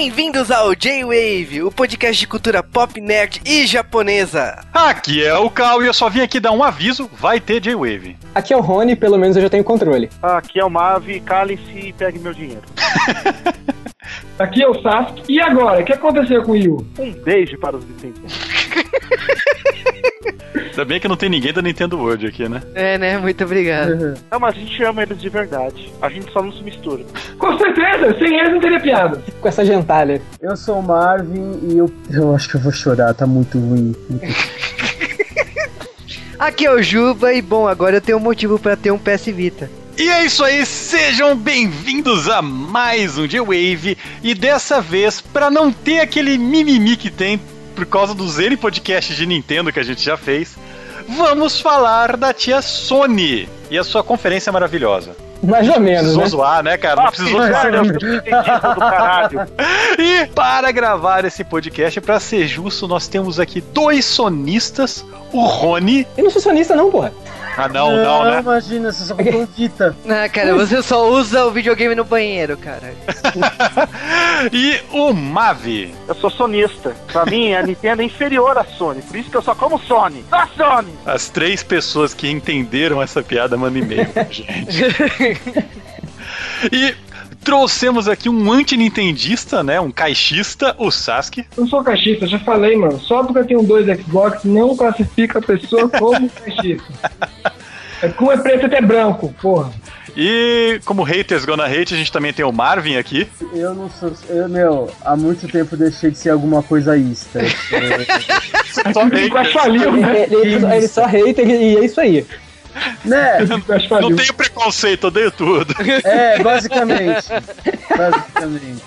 Bem-vindos ao J-Wave, o podcast de cultura pop, nerd e japonesa. Aqui é o Cal e eu só vim aqui dar um aviso, vai ter J-Wave. Aqui é o Rony, pelo menos eu já tenho controle. Aqui é o Mavi, cale-se e pegue meu dinheiro. Aqui é o Sasuke. E agora? O que aconteceu com o Yu? Um beijo para os Nintendo. Ainda bem que não tem ninguém da Nintendo World aqui, né? É, né? Muito obrigado. Não, mas a gente ama eles de verdade. A gente só não se mistura. Com certeza, sem eles não teria piada. Com essa gentalha. Eu sou o Marvin e eu, eu acho que eu vou chorar, tá muito ruim. Aqui é o Juba e bom, agora eu tenho um motivo pra ter um PS Vita. E é isso aí, sejam bem-vindos a mais um J-Wave. E dessa vez, pra não ter aquele mimimi que tem por causa dos N podcasts de Nintendo que a gente já fez, vamos falar da tia Sony e a sua conferência maravilhosa. Mais ou menos, Precisou né? zoar, né, cara? Não Ah, precisou sim, zoar. do caralho. E para gravar esse podcast, pra ser justo, nós temos aqui dois sonistas, o Rony. Eu não sou sonista não, porra. Ah, não, não, né? imagina, você só comprou Vita. Ah, cara, você só usa o videogame no banheiro, cara. E o Mavi. Eu sou sonista. Pra mim, a Nintendo é inferior à Sony. Por isso que eu só como Sony. Só Sony! As três pessoas que entenderam essa piada mandam e-mail pra gente. E trouxemos aqui um anti-nintendista, né? Um caixista, o Sasuke. Eu sou caixista, já falei, mano. Só porque eu tenho dois Xbox não classifica a pessoa como caixista. É como é preto até branco, porra. E como haters gonna hate, a gente também tem o Marvin aqui. Eu não sou. Eu, meu, há muito tempo deixei de ser alguma coisa ista. É, Só faliu, né? Ele, ele, ele só hater e é isso aí. né? Quase Não tenho preconceito, odeio tudo. É, basicamente. Basicamente.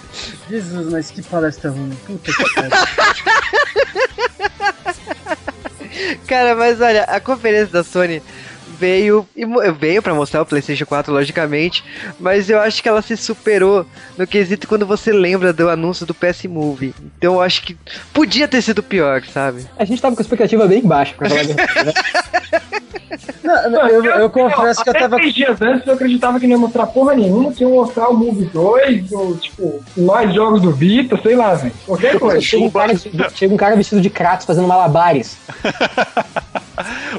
Jesus, mas que palestra ruim. Puta que pariu. Cara, mas olha, a conferência da Sony veio e veio para mostrar o PlayStation 4, logicamente, mas eu acho que ela se superou no quesito quando você lembra do anúncio do PS Move. Então eu acho que podia ter sido pior, sabe? A gente tava com a expectativa bem baixa, pra falar verdade, né? Não, não, eu, eu confesso que eu até tava. três dias antes eu acreditava que não ia mostrar porra nenhuma, que ia mostrar o Move 2, ou tipo, nós jogos do Vita, sei lá, velho. Qualquer coisa. Chega um, cara, chega um cara vestido de Kratos fazendo malabares.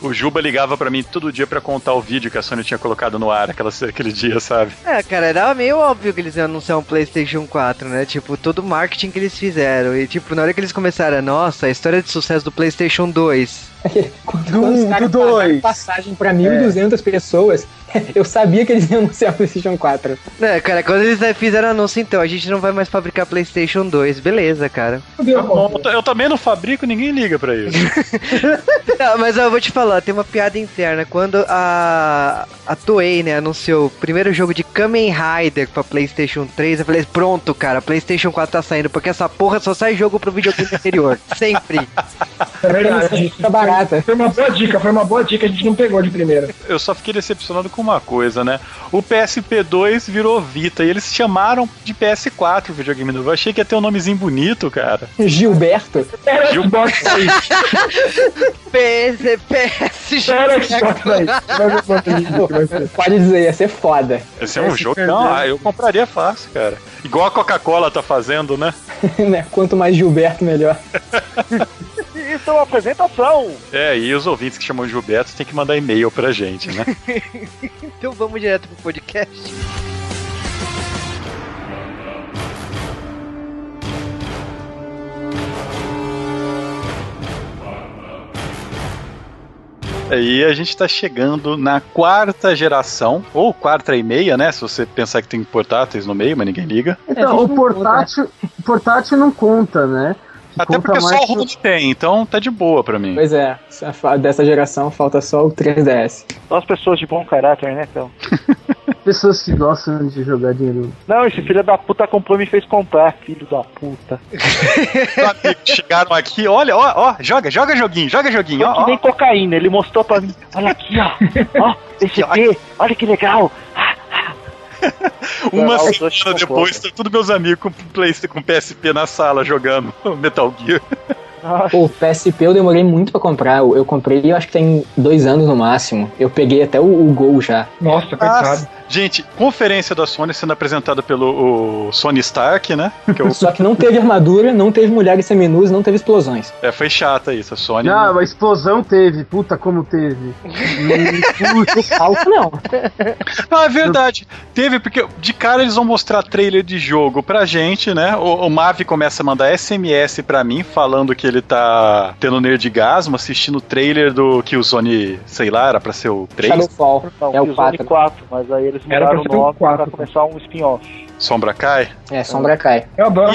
O Juba ligava pra mim todo dia pra contar o vídeo que a Sony tinha colocado no ar aquela, aquele dia, sabe? É, cara, era meio óbvio que eles iam anunciar um PlayStation 4, né? Tipo, todo o marketing que eles fizeram. E, tipo, na hora que eles começaram, nossa, a história de sucesso do PlayStation 2. Quando, Do quando os um, caras do pagaram dois. passagem pra 1.200 pessoas, eu sabia que eles iam anunciar o PlayStation 4. É, cara, quando eles fizeram anúncio, então, a gente não vai mais fabricar PlayStation 2. Beleza, cara. Bom, pô. eu também não fabrico, ninguém liga pra isso. Não, mas eu vou te falar, tem uma piada interna. Quando a, a Toei, né, anunciou o primeiro jogo de Kamen Rider pra PlayStation 3, eu falei, pronto, cara, PlayStation 4 tá saindo, porque essa porra só sai jogo pro videogame anterior. Sempre. É verdade. Tá barata. Foi uma boa dica, foi uma boa dica, a gente não pegou de primeira. Eu só fiquei decepcionado com uma coisa, né? O PSP2 virou Vita e eles chamaram de PS4 o videogame novo. Eu achei que ia ter um nomezinho bonito, cara. Gilberto. Era Gil- Xbox aí. PS, PS, Era Xbox aí. Era Xbox aí. Vai ser. Pode dizer, ia ser foda. Esse é um jogo. Não, ah, eu compraria fácil, cara. Igual a Coca-Cola tá fazendo, né? né? Quanto mais Gilberto, melhor. Isso é uma apresentação. É, e os ouvintes que chamam de Gilberto tem que mandar e-mail pra gente, né? Então vamos direto pro podcast. E a gente tá chegando na quarta geração, ou quarta e meia, né? Se você pensar que tem portáteis no meio, mas ninguém liga. É, Então, gente o portátil, o portátil não conta, né? Até porque só o Rony tem, então tá de boa pra mim. Pois é, dessa geração falta só o 3DS. São as pessoas de bom caráter, né, então? Pessoas que gostam de jogar dinheiro. Não, esse filho da puta comprou e me fez comprar, filho da puta. Chegaram aqui, olha, ó, ó, joga, joga joguinho, joga joguinho, Foi ó, que ó. nem cocaína, ele mostrou pra mim. Olha aqui, ó. Ó, PCP, olha que legal. Ah, dois semana depois, tá todos meus amigos com, Play, com PSP na sala jogando Metal Gear. Pô, o PSP eu demorei muito pra comprar. Eu, eu comprei, eu acho que tem dois anos no máximo. Eu peguei até o, o Gol já. Nossa, coitado. Gente, conferência da Sony sendo apresentada pelo o Sony Stark, né? Que é, o- Só que não teve armadura, não teve mulheres seminus, não teve explosões. é, foi chata isso, a Sony. Não, a explosão teve. Puta, como teve. Puta. Falso não. Não, é verdade. Teve, porque de cara eles vão mostrar trailer de jogo pra gente, né? O, o Mavi começa a mandar SMS pra mim, falando que ele tá tendo nerdgasmo, assistindo o trailer do que o Sony, sei lá, era pra ser o 3, Shadowfall. Não, É o Killzone 4. 4, mas aí eles Era pra mudaram o nome 4. pra começar um spin-off. Sombra Cai. É, Sombra cai. Eu adoro.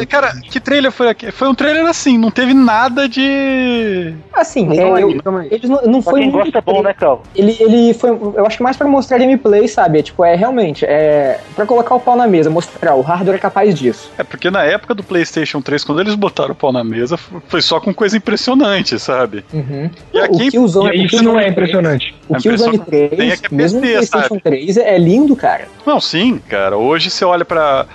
E, cara, que trailer foi aquele? Foi um trailer assim, não teve nada de. Assim, é, eu, aí, eles não, não foi quem muito gosta é bom, né, Cal? Ele, ele foi, eu acho que mais pra mostrar gameplay, sabe? É, tipo, é realmente, é pra colocar o pau na mesa, mostrar o hardware é capaz disso. É porque na época do PlayStation 3, quando eles botaram o pau na mesa, foi só com coisa impressionante, sabe? Uhum. E o aqui- Killzone, E o isso não é 3 impressionante. O que tem é 3, que é mesmo no PC, PlayStation sabe? 3, é lindo, cara. Não, sim, cara. Hoje você olha pra.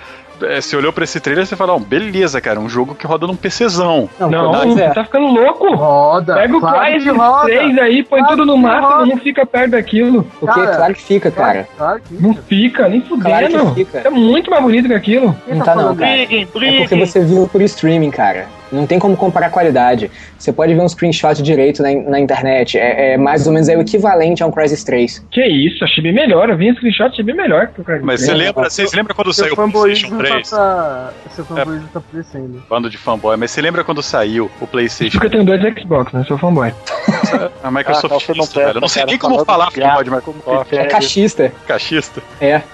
é, Você olhou pra esse trailer e você fala, não, beleza, cara, um jogo que roda num PCzão. Não, Não, é. tá ficando louco. Roda. Pega o claro Crysis que roda. 3 aí, põe Claro tudo no máximo, roda. não fica perto daquilo. O que? Cara, Claro que fica, cara. Claro que Não fica, nem fudendo. Claro que fica. É muito mais bonito que aquilo. Não tá não, falando cara. Briguem, É porque briguem! você viu por streaming, cara. Não tem como comparar a qualidade. Você pode ver um screenshot direito na, na internet. É, é mais ou menos é o equivalente a um Crysis 3. Que isso, achei bem melhor. Eu vi um screenshot, achei bem melhor que o Crysis Mas 3. você lembra, vocês lembram quando saiu o PlayStation tá, 3? pra... Seu fanboyismo tá aparecendo. Bando de fanboy, mas você lembra quando saiu o PlayStation? Porque eu tenho dois Xbox, né? Sou fanboy. A Microsoft. Ah, não, você não isso, velho. Eu não presta, sei nem como falar de fanboy de Microsoft. É cachista. Cachista. É.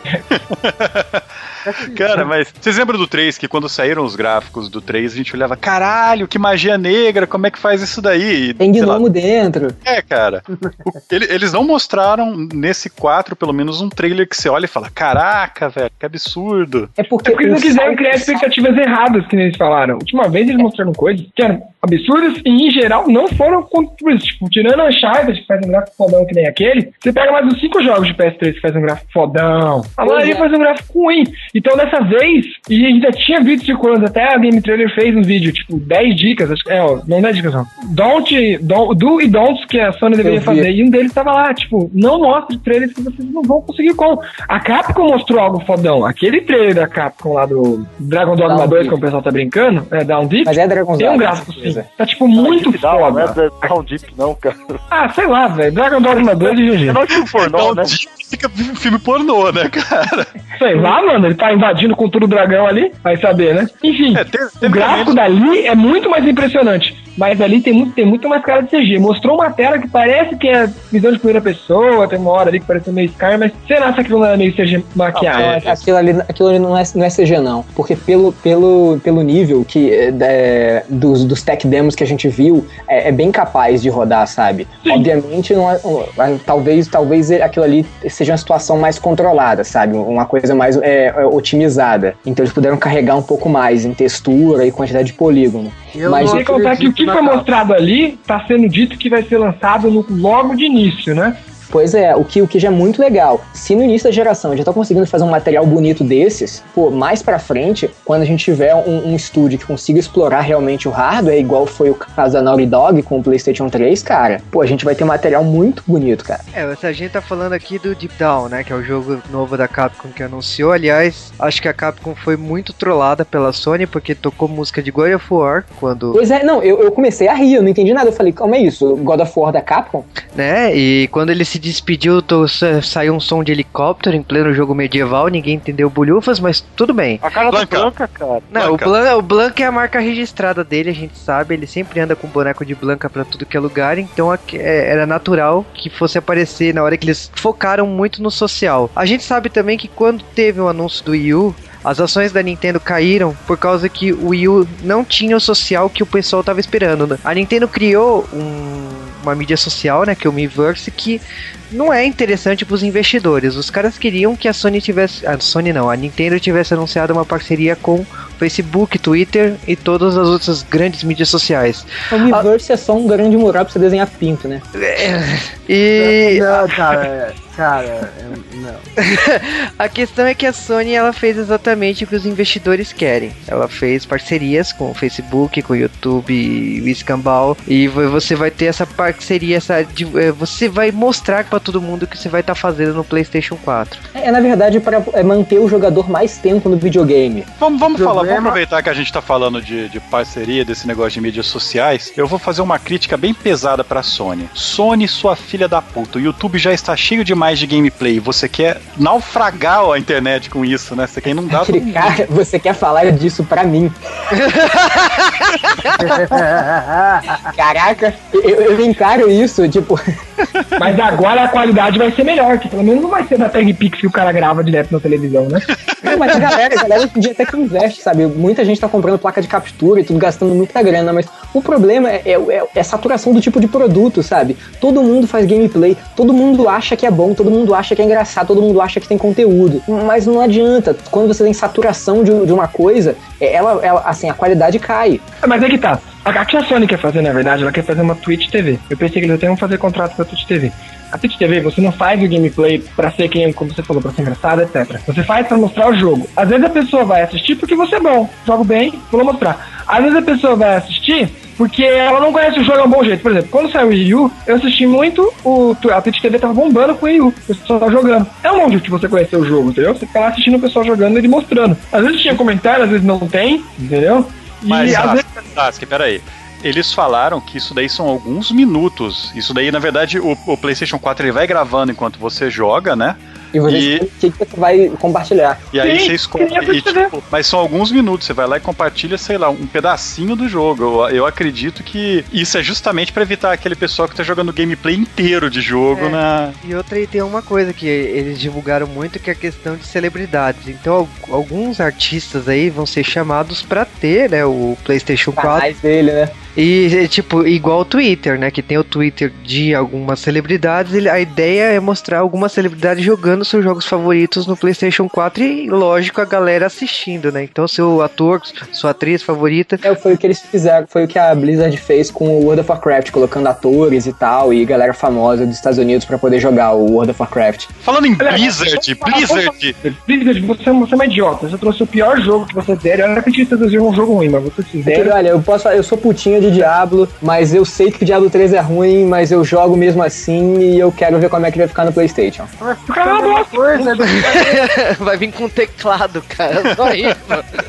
Cara, mas vocês lembram do 3 que quando saíram os gráficos do 3 a gente olhava, caralho, que magia negra, como é que faz isso daí? Tem gnomo dentro. É, cara. O- ele- eles não mostraram nesse 4, pelo menos, um trailer que você olha e fala: Caraca, velho, que absurdo. É porque, É porque eles não quiseram criar expectativas erradas, que nem eles falaram. Última vez eles mostraram coisas que eram absurdas e, em geral, não foram construídas. Tipo, tirando a Uncharted, que faz um gráfico fodão que nem aquele, você pega mais uns 5 jogos de PS3 que faz um gráfico fodão. A maioria é. faz um gráfico ruim. Então, dessa vez, e ainda tinha vídeos circulando, até a Game Trailer fez um vídeo, tipo, 10 dicas, acho que, é, ó, não 10 dicas não. Don't, don't, do e don'ts que a Sony deveria fazer. E um deles tava lá, tipo, não mostre trailers que vocês não vão conseguir com. A Capcom mostrou algo fodão. Aquele trailer da Capcom lá do Dragon Dogma Down 2, Deep. como o pessoal tá brincando, é Down Deep, Mas é Dragon's tem um gráfico sim. Tá tipo muito Deep Down, Não é foda. Down Deep, não, cara. Ah, sei lá, velho. Dragon Dogma 2 e GG. É não tipo pornô, né? Fica filme pornô, né, cara? Sei lá, mano. Ele tá invadindo com tudo o dragão ali. Vai saber, né? Enfim. É, teve, O teve gráfico também- dali é muito mais impressionante. Mas ali tem muito, tem muito mais cara de CG. Mostrou uma tela que parece que é visão de primeira pessoa, tem uma hora ali que parece meio Sky, mas será que aquilo não é meio CG maquiado? é. Aquilo ali, aquilo ali não, é, não é CG, não. Porque pelo, pelo, pelo nível que, é, dos, dos tech demos que a gente viu, é, é bem capaz de rodar, sabe? Obviamente, não é, talvez, talvez aquilo ali seja uma situação mais controlada, sabe? Uma coisa mais é, é, otimizada. Então eles puderam carregar um pouco mais em textura e quantidade de polígono. Eu Mas Sem contar que o que foi mostrado ali tá sendo dito que vai ser lançado no- logo de início, né? Pois é, o que, o que já é muito legal. Se no início da geração já tá conseguindo fazer um material bonito desses, pô, mais pra frente, quando a gente tiver um, um estúdio que consiga explorar realmente o hardware, igual foi o caso da Naughty Dog com o PlayStation 3, cara, pô, a gente vai ter material muito bonito, cara. É, a gente tá falando aqui do Deep Down, né? Que é o jogo novo da Capcom que anunciou. Aliás, acho que a Capcom foi muito trollada pela Sony porque tocou música de God of War quando. Pois é, não, eu, eu comecei a rir, eu não entendi nada. Eu falei, calma é isso, God of War da Capcom? né? E quando ele se despediu, sa- saiu um som de helicóptero em pleno jogo medieval. Ninguém entendeu bolhufas, mas tudo bem. A cara Blanca. do Blanca, cara. Não, o Blanca. Blanca, o Blanca é a marca registrada dele, a gente sabe. Ele sempre anda com boneco de Blanca pra tudo que é lugar, então é- era natural que fosse aparecer na hora que eles focaram muito no social. A gente sabe também que quando teve o anúncio do Wii U, as ações da Nintendo caíram por causa que o Wii U não tinha o social que o pessoal tava esperando. né? A Nintendo criou um- uma mídia social, né, que é o Miiverse, que não é interessante para os investidores. Os caras queriam que a Sony tivesse, a Sony não, a Nintendo tivesse anunciado uma parceria com Facebook, Twitter e todas as outras grandes mídias sociais. O Miiverse é só um grande mural pra você desenhar pinto, né? E Não, cara, é, cara, eu- não. A questão é que a Sony ela fez exatamente o que os investidores querem. Ela fez parcerias com o Facebook, com o YouTube e o Escambau. E vo- você vai ter essa parceria, essa, de- eh, você vai mostrar pra todo mundo o que você vai estar fazendo no PlayStation 4. É, na verdade, para manter o jogador mais tempo no videogame. Vamos, vamos falar, Problema- vamos aproveitar que a gente tá falando de, de parceria, desse negócio de mídias sociais. Eu vou fazer uma crítica bem pesada pra Sony. Sony, sua filha da puta. O YouTube já está cheio demais de gameplay. Você quer naufragar a internet com isso, né? Você quer inundar Aquele cara, você quer falar disso pra mim. Caraca, eu, eu encaro isso, tipo, Mas agora a qualidade vai ser melhor, que pelo menos não vai ser da Tag Pix que o cara grava direto na televisão, né? Não, mas a galera, a galera hoje em dia até que investe, sabe? Muita gente tá comprando placa de captura e tudo, gastando muita grana, mas o problema é, é, é- é a saturação do tipo de produto, sabe? Todo mundo faz gameplay, todo mundo acha que é bom, todo mundo acha que é engraçado, todo mundo acha que tem conteúdo. Mas não adianta. Quando você tem saturação de, de uma coisa, é- ela, ela, assim, a qualidade cai. Mas é que tá. A a que a Sony quer fazer, na verdade, ela quer fazer uma Twitch TV. Eu pensei que eles até iam fazer contrato pra Twitch TV. A Twitch TV, você não faz o gameplay pra ser quem, como você falou, pra ser engraçado, etc. Você faz pra mostrar o jogo. Às vezes a pessoa vai assistir porque você é bom, jogo bem, vou mostrar. Às vezes a pessoa vai assistir porque ela não conhece o jogo a um bom jeito. Por exemplo, quando saiu o Wii U, eu assisti muito, o, a Twitch TV tava bombando com o Wii U. O pessoal tava jogando. É um jeito de você conhecer o jogo, entendeu? Você fica lá assistindo o pessoal jogando e ele mostrando. Às vezes tinha comentário, às vezes não tem, entendeu? E Mas, às vezes Sasuke, peraí. Eles falaram que isso daí são alguns minutos. Isso daí, na verdade, o, o PlayStation 4 ele vai gravando enquanto você joga, né? E você E- que, você vai compartilhar. E aí Sim, você escolhe. e, tipo, mas são alguns minutos. Você vai lá e compartilha, sei lá, um pedacinho do jogo. Eu, eu acredito que isso é justamente pra evitar aquele pessoal que tá jogando o gameplay inteiro de jogo É. na. E outra e tem uma coisa que eles divulgaram muito que é a questão de celebridades. Então al- alguns artistas aí vão ser chamados pra ter, né, o PlayStation 4 Canais dele, né? E, é, tipo, igual o Twitter, né? Que tem o Twitter de algumas celebridades. ele- a ideia é mostrar algumas celebridades jogando seus jogos favoritos no PlayStation 4 e, lógico, a galera assistindo, né? Então, seu ator, sua atriz favorita. É, foi o que eles fizeram, foi o que a Blizzard fez com o World of Warcraft, colocando atores e tal, e galera famosa dos Estados Unidos pra poder jogar o World of Warcraft. Falando em Blizzard, Blizzard! Blizzard, você, você é uma idiota. Você trouxe o pior jogo que você der. Eu não acredito que você um jogo ruim, mas você fizeram. olha, eu posso eu sou putinha de Diablo, mas eu sei que o Diablo 3 é ruim, mas eu jogo mesmo assim e eu quero ver como é que vai ficar no Playstation. É bosta. coisa, é do- Vai vir com teclado, cara. Só isso.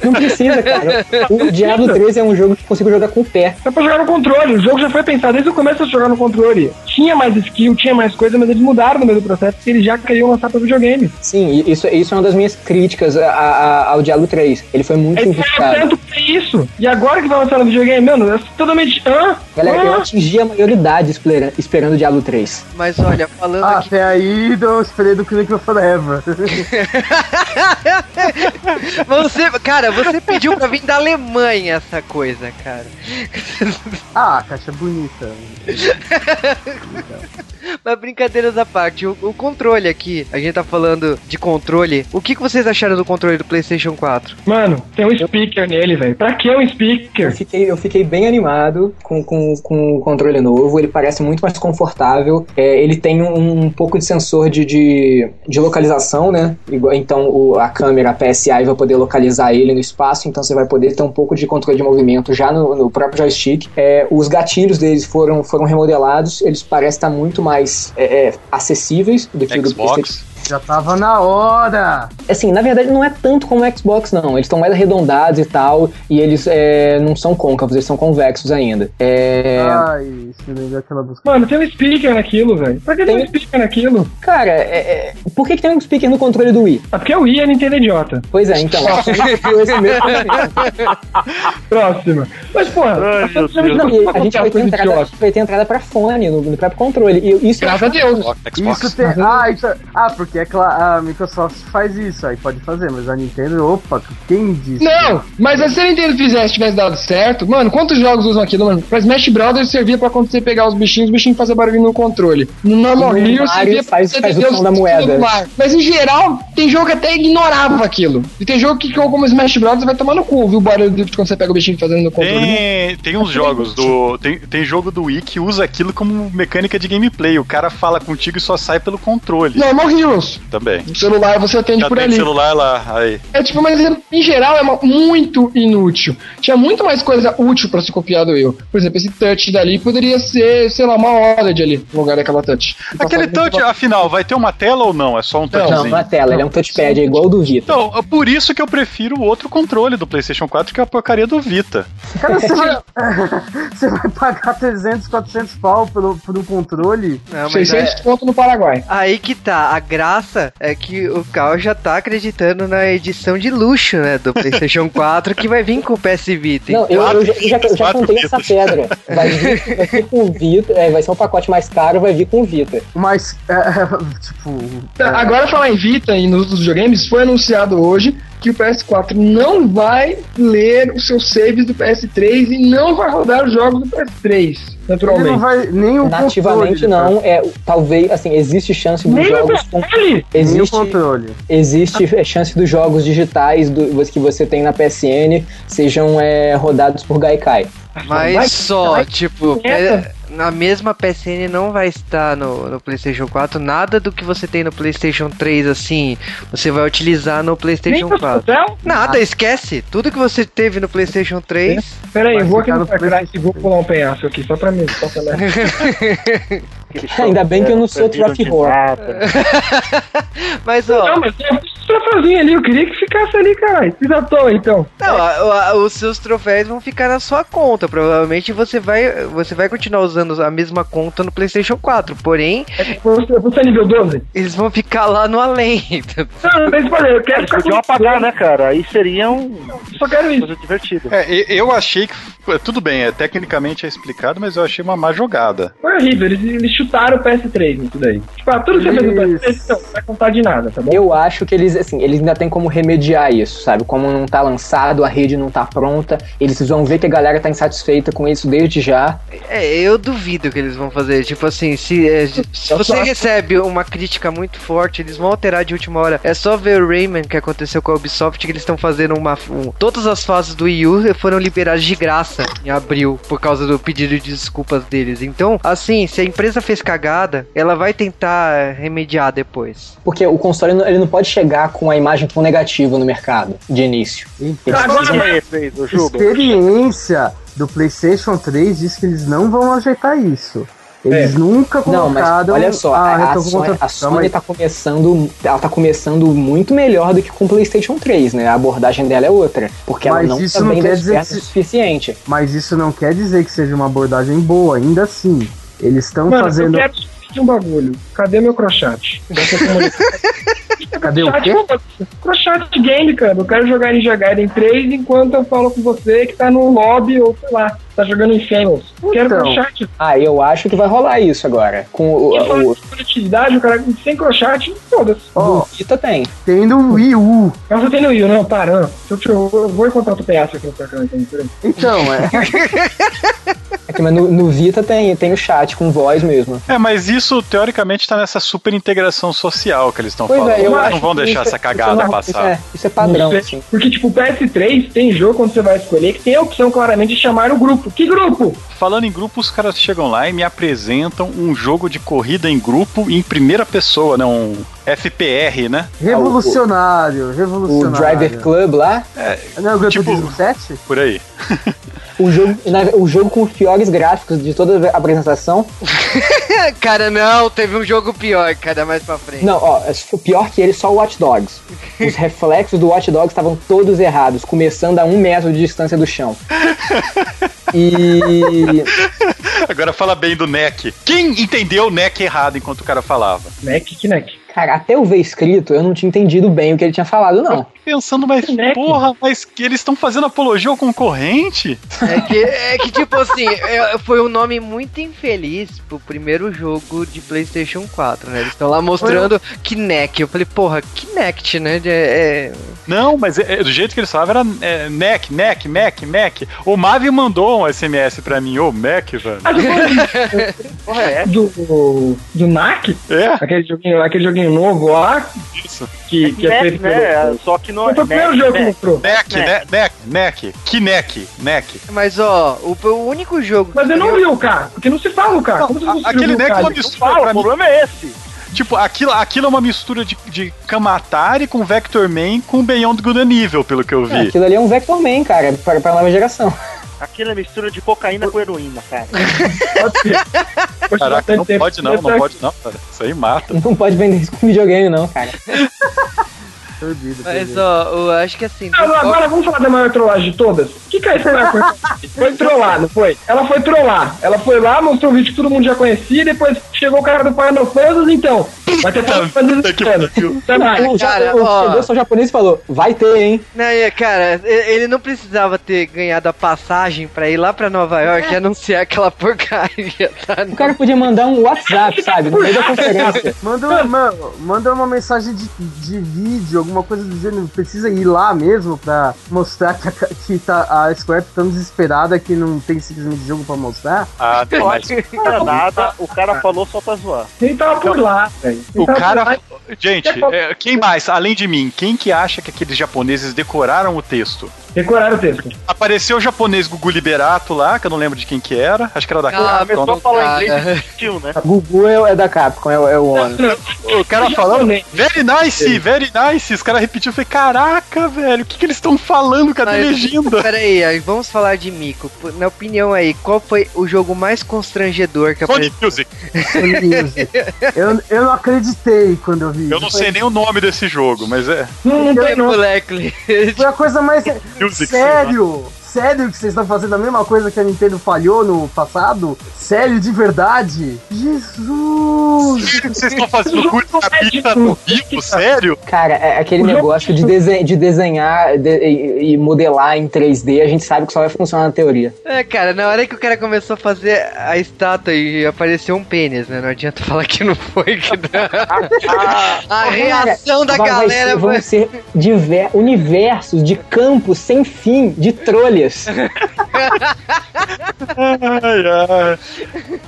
Não precisa, cara. O Diablo 3 é um jogo que eu consigo jogar com o pé. É pra jogar no controle. O jogo já foi pensado desde o começo a jogar no controle. Tinha mais skill, tinha mais coisa, mas eles mudaram no meio do processo porque eles já queriam lançar pra videogame. Sim, isso, isso é uma das minhas críticas a- a- ao Diablo 3. Ele foi muito Eles ficaram invocado. tanto pra isso. E agora que vai lançar no videogame, mano, é totalmente. Hã? Galera, eu Hã? atingi a maioridade espera- esperando o Diablo 3. Mas olha, falando Ah, aqui. até aí eu esperei do Click Forever. Você, cara, você pediu pra vir da Alemanha essa coisa, cara. ah, caixa bonita. Mas brincadeiras à parte, o, o controle aqui, a gente tá falando de controle. O que, que vocês acharam do controle do PlayStation 4? Mano, tem um speaker nele, velho. Pra que um Eu speaker? fiquei, eu fiquei bem animado com, com, com o controle novo. Ele parece muito mais confortável. É, ele tem um, um pouco de sensor de, de, de localização, né? Então o- a câmera a PSI vai poder localizar ele no espaço. Então você vai poder ter um pouco de controle de movimento já no, no próprio joystick. É, os gatilhos deles foram, foram remodelados. Eles parecem estar muito mais é, é, acessíveis do que o do PlayStation Xbox. Já tava na hora. Assim, na verdade não é tanto como o Xbox, não. Eles estão mais arredondados e tal, e eles é, não são côncavos, eles são convexos ainda. É, Ai, lembra aquela música. Mano, tem um speaker naquilo, velho. Pra que tem um speaker naquilo? Cara, é, é, por que, que tem um speaker no controle do Wii? Ah, porque o Wii é Nintendo idiota. Pois é, então. Próxima. Mas, porra, Ai, Deus. não, não e a gente vai ter entrada, a idiota. gente vai ter entrada pra fone no, no próprio controle. E isso Graças a Deus. Xbox. Isso tem. Ah, isso... ah, porque porque é cla- a Microsoft faz isso, aí pode fazer, mas a Nintendo, opa, quem disse? Não, mas se a Nintendo fizesse, tivesse dado certo, mano, quantos jogos usam aquilo, mano? Pra Smash Brothers servia pra quando você pegar os bichinhos, os bichinhos fazer barulho no controle. No Normal No Hero servia pra faz- você faz o da moeda. do mar. Mas em geral, tem jogo que até ignorava aquilo. E tem jogo que, como Smash Brothers, vai tomar no cu, viu o barulho de quando você pega o bichinho fazendo no controle. Tem, tem uns jogos do. Tem, tem jogo do Wii que usa aquilo como mecânica de gameplay. O cara fala contigo e só sai pelo controle. Normal Heroes. Também. No celular você atende Já por tem ali. celular lá, aí. É tipo, mas em geral é uma- muito inútil. Tinha muito mais coisa útil pra se copiar do Wii. Por exemplo, esse touch dali poderia ser, sei lá, uma hora de ali, no lugar daquela touch. Aquele touch, afinal, vai ter uma tela ou não? É só um Não, touchzinho? não é tela, ele é um touchpad, é igual o do Vita. Então, é por isso que eu prefiro o outro controle do PlayStation 4, que é a porcaria do Vita. Cara, você vai, você vai pagar 300, 400 pau pelo, por um controle? Não, mas 600 é- pontos no Paraguai. Aí que tá, a graça é que o Cal já tá acreditando na edição de luxo, né, do PlayStation 4, que vai vir com o PS Vita. Não, eu, eu já, eu já, eu já Quatro contei essa pedra. Vai vir, vai vir com o Vita, é, vai ser um pacote mais caro, vai vir com o Vita. Mas, é, tipo. Tá, Agora falar em Vita e nos outros videogames, foi anunciado hoje que o PS4 não vai ler os seus saves do PS3 e não vai rodar os jogos do PS3, Ele não naturalmente. vai. Nem o Nativamente controle, não, é, talvez, assim, existe chance dos Nem jogos com, controle! Nem o existe, controle. existe é, chance dos jogos digitais do, que você tem na PSN sejam é, rodados por Gaikai. Mas Vai- só, vai- tipo, é, na mesma PSN não vai estar no, no PlayStation 4 nada do que você tem no PlayStation 3, assim, você vai utilizar no Nem PlayStation pro 4. hotel? Nada, esquece. Tudo que você teve no PlayStation 3. Pera aí, eu vou aqui no Cry e vou pular um penhasco aqui, só pra mim, só pra mim. Ainda bem que eu não sou Trophy Horror. Mas ó, Não, mas tem um troféuzinho ali, eu queria que ficasse ali, caralho. Fiz à toa, então. não, a- a- os seus troféus vão ficar na sua conta. Provavelmente você vai, você vai continuar usando a mesma conta no PlayStation 4. Porém, Você, você é nível 12? eles vão ficar lá no além. Não, não tem spoiler, eu quero Eles ficar podiam apagar, né, cara? Aí seria um Só quero isso. coisa divertida. É, eu achei que. f- Tudo bem, é, tecnicamente é explicado, mas eu achei uma má jogada. Foi horrível, eles, eles chutaram o PS3 nisso daí. Tipo, ah, tudo que você fez no PS3, não, não vai contar de nada, tá bom? Eu acho que eles, assim, eles ainda tem como remediar isso, sabe? Como não tá lançado, a rede não tá pronta, eles vão ver que a galera tá insatisfeita com isso desde já. É, eu duvido que eles vão fazer. Tipo assim, se, é, se Eu você recebe uma crítica muito forte, eles vão alterar de última hora. É só ver o Rayman que aconteceu com a Ubisoft, que eles estão fazendo uma. um- todas as fases do Wii U foram liberadas de graça em abril, por causa do pedido de desculpas deles. Então, assim, se a empresa fez cagada, ela vai tentar remediar depois. Porque o console ele não pode chegar com a imagem tão negativa no mercado, de início. Então, Agora, é Juba? experiência do PlayStation 3 diz que eles não vão ajeitar isso. Eles nunca Não, mas colocaram olha só, a a. Sony, a Sony tá começando, ela tá começando muito melhor do que com o PlayStation 3, né? A abordagem dela é outra, porque ela Mas não isso tá não quer dizer que o suficiente. Mas isso não quer dizer que seja uma abordagem boa, ainda assim. Eles estão fazendo. eu quero de um bagulho. Cadê meu crochate? Cadê o quê? Crochate game, cara. Eu quero jogar Ninja Gaiden 3 enquanto eu falo com você que tá no lobby ou sei lá, tá jogando. Eu Quero Então. crochate. Ah, eu acho que vai rolar isso agora. Com o, o, de conectividade, o cara sem crochate, foda-se. Ó, o Vita tem. tendo o Wii U. Mas você tem no Wii, não, para, não. Deixa eu, eu vou encontrar outro pedaço aqui no Cry, então. Então, é. Aqui, mas no, no Vita tem, tem o chat com voz mesmo. É, mas isso teoricamente tá nessa super integração social que eles estão Pois falando. é, eu Eles não vão deixar isso é- essa cagada isso é, passar. Isso é, isso é padrão, sei. assim. Porque, tipo, o PS3 tem jogo quando você vai escolher que tem a opção claramente de chamar o grupo. Que grupo? Falando em grupo, os caras chegam lá e me apresentam um jogo de corrida em grupo em primeira pessoa, né? Um FPR, né? Revolucionário, O revolucionário. Driver Club lá, Não é o Gran Tipo- Turismo 7? Por aí. o jogo, o jogo com os piores gráficos de toda a apresentação. cara, não, teve um jogo pior, cara, mais pra frente. Não, ó, o pior que ele, só o Watch Dogs. Os reflexos do Watch Dogs estavam todos errados, começando a um metro de distância do chão. E. Agora fala bem do NEC. Quem entendeu o NEC errado enquanto o cara falava? Neck, que neck. Cara, até eu ver escrito, eu não tinha entendido bem o que ele tinha falado, não. Pensando, mas Kinect. porra, mas que eles estão fazendo apologia ao concorrente? É que, é que tipo assim, é- foi um nome muito infeliz pro primeiro jogo de PlayStation 4, né? Eles estão lá mostrando Kinect. Eu falei, porra, Kinect, né? É, é- Não, mas é- é, do jeito que eles falavam era é, NEC, NEC, Mac, Mac. O Mavi mandou um SMS pra mim, ô Mac, velho. Ah, Porra, é. do, do NAC, É, aquele joguinho, aquele joguinho novo lá, isso. que, que é Neck, feito pelo. né? Só que é. Foi o primeiro Neck, jogo que Neck. mostrou. NEC, Neck. NEC, NEC, Kinec, NEC. Mas ó, o, o único jogo. Mas eu não que vi o cara, porque não se fala o cara. Como você A- Aquele ver o NEC é uma Não mistura fala, pra o mim. problema é esse. Tipo, aquilo, aquilo é uma mistura de, de Kamatari com Vector Man com Beyond Good and Evil, pelo que eu É, vi. aquilo ali é um Vector Man, cara, pra, pra nova geração. Aquilo é mistura de cocaína com heroína, cara. Pode ser. Caraca, não pode não, não pode não, cara. Isso aí mata. Não pode vender isso com videogame, não, cara. Proibido, Mas ó, eu acho que assim. Ah, Agora, agora vamos falar da maior trollagem de todas. O que, que a Square foi? Foi trollar, não foi? Ela foi trollar. Ela foi lá, mostrou um vídeo que todo mundo já conhecia, e depois chegou o cara do Final Fantasy, então. Vai ter Final Fantasy cara, o ó. o japonês falou, vai ter, hein? Não, é, cara, ele não precisava ter ganhado a passagem pra ir lá pra Nova York e anunciar aquela porcaria, tá? O cara podia mandar um WhatsApp, sabe, no meio da conferência. Manda, uma- mano, manda uma mensagem de, de vídeo, alguma coisa do gênero. Precisa ir lá mesmo pra mostrar que a, que tá, a Square tá tão desesperada que não tem simplesmente jogo pra mostrar. Ah, mas que não era nada, o cara falou só pra zoar. Ele tava por lá, velho. O cara. Gente, é, quem mais, além de mim, quem que acha que aqueles japoneses decoraram o texto? Decoraram o texto. Apareceu o japonês Gugu Liberato lá, que eu não lembro de quem que era. Acho que era da Ah, Capcom. Começou a falar cara. inglês e desistiu, né? Gugu é, é da Capcom, é, o- é o ONU. O cara falando, very nice, very nice. Os caras repetiam, eu falei, caraca, velho, o que, que eles estão falando? Cadê a legenda? Pera aí, aí, vamos falar de Mico. Na opinião aí, qual foi o jogo mais constrangedor que Sony apareceu? Music. Sony Music. eu, eu não acreditei quando eu vi. Eu não sei nem o nome desse jogo, mas é. Não, não tem. Moleque, Foi a coisa mais. Music, Sério? Sério que vocês estão fazendo a mesma coisa que a Nintendo falhou no passado? Sério, de verdade? Jesus! Vocês estão fazendo curso da pista no Rio? Sério? Cara, é aquele negócio de, desen- de desenhar de- e, modelar em 3D, a gente sabe que só vai funcionar na teoria. É, cara, na hora que o cara começou a fazer a estátua e apareceu um pênis, né? Não adianta falar que não foi. Que... a reação da galera ser- vão ser diver- universos de campos sem fim de trolhas. Ai,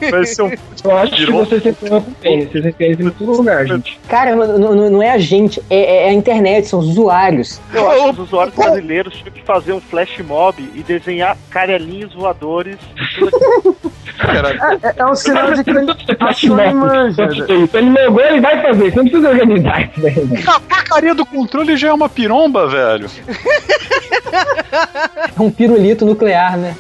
ai. Vai ser um. Eu acho que vocês têm problema com pênis. Vocês têm pênis em todo lugar, gente. Cara, não, não- não é a gente, é, é a internet, são os usuários. Eu acho que os usuários brasileiros tinham que fazer um flash mob e desenhar carelinhos voadores. Caralho. É, é um sinal de que a Sony manja. né? Ele logou, ele vai fazer. Você não precisa organizar isso daí. A porcaria do controle já é uma piromba, velho. É um pirulito nuclear, né?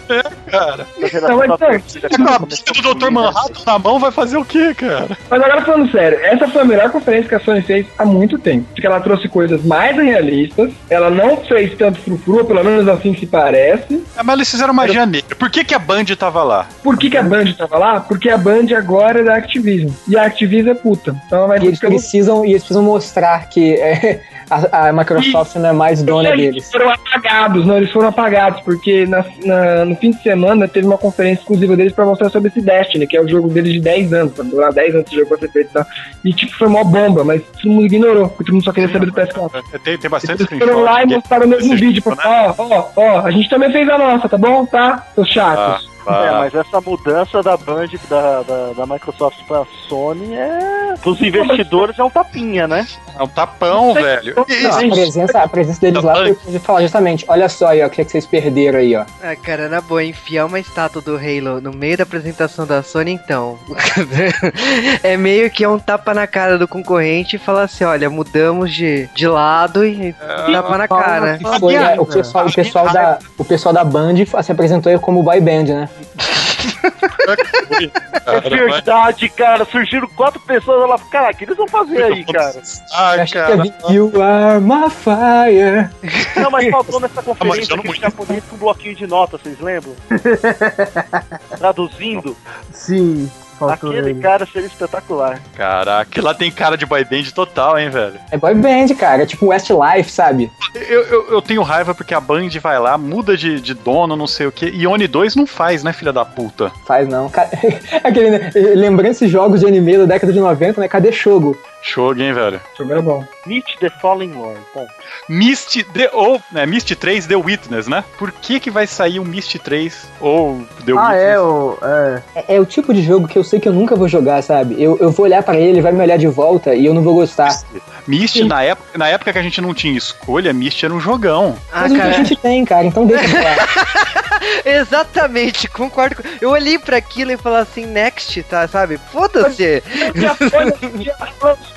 Cara. Mas, sério, Tá com a pista do Dr. Manhattan na mão, vai fazer o quê, cara? Mas agora falando sério, essa foi a melhor conferência que a Sony fez há muito tempo. Porque ela trouxe coisas mais realistas, ela não fez tanto frufru, pelo menos assim se parece. É, mas eles fizeram magia negra. Por que, que a Band tava lá? Por que, que a Band tava lá? Porque a Band agora é da Activision. E a Activision é puta. Então ela vai E eles precisam, e eles precisam mostrar que é, a, a Microsoft não é mais dona Eles deles. foram apagados, não, eles foram apagados, porque na- na- no fim de semana teve uma conferência exclusiva deles pra mostrar sobre esse Destiny, que é o jogo deles de 10 anos, pra durar 10 anos de jogo pra ser feito e tal. E tipo, foi mó bomba, mas todo mundo ignorou, porque todo mundo só queria saber do PS4. É, Tem, tem bastante Eles foram lá e mostraram o mesmo Esse vídeo, pra falar, ó, ó, ó, a gente também fez a nossa, tá bom? Tá? Seus chatos. Ah, É, mas essa mudança da Band da, da, da Microsoft pra Sony é. Os investidores é um tapinha, né? é um tapão, velho. Não, a presença, a presença deles lá foi de falar justamente, olha só aí, ó, o que, é que vocês perderam aí, ó. Ah, cara, na boa, enfiar uma estátua do Halo no meio da apresentação da Sony, então. é meio que é um tapa na cara do concorrente e falar assim: olha, mudamos de, de lado e tapa na cara. Foi, é, o, pessoal, o, pessoal da, o pessoal da Band se apresentou como boy band, né? É verdade, cara. Surgiram quatro pessoas lá. Caraca, o que eles vão fazer aí, cara? Ai, que cara. é You are my fire. Não, mas faltou nessa Ah, conferência eu não aquele muito. japonês com um bloquinho de nota, vocês lembram? Traduzindo. Sim. Faltou Aquele ele. cara seria espetacular. Caraca, lá tem cara de boy band total, hein, velho? É boy band, cara. É tipo Westlife, sabe? Eu, eu, eu tenho raiva porque a Band vai lá, muda de, de dono, não sei o que. E Oni 2 não faz, né, filha da puta? Faz não. Aquele, né? Lembrando esses jogos de anime da década de 90, né? Cadê Shogo? Show, hein, velho? O jogo era bom. Meet the Fallen Lord. Bom, Myst The, ou, né, Myst 3 The Witness, né? Por que que vai sair um Myst 3 ou The Ah, Witness? é, o. É. É, é o tipo de jogo que eu sei que eu nunca vou jogar, sabe? Eu, eu vou olhar pra ele, ele vai me olhar de volta e eu não vou gostar. Myst, na época, na época que a gente não tinha escolha, Myst era um jogão. Ah, Mas o que a cara, gente tem, cara, então deixa lá. exatamente, concordo. com- Eu olhei pra aquilo e falei assim, next, tá, sabe? Foda-se.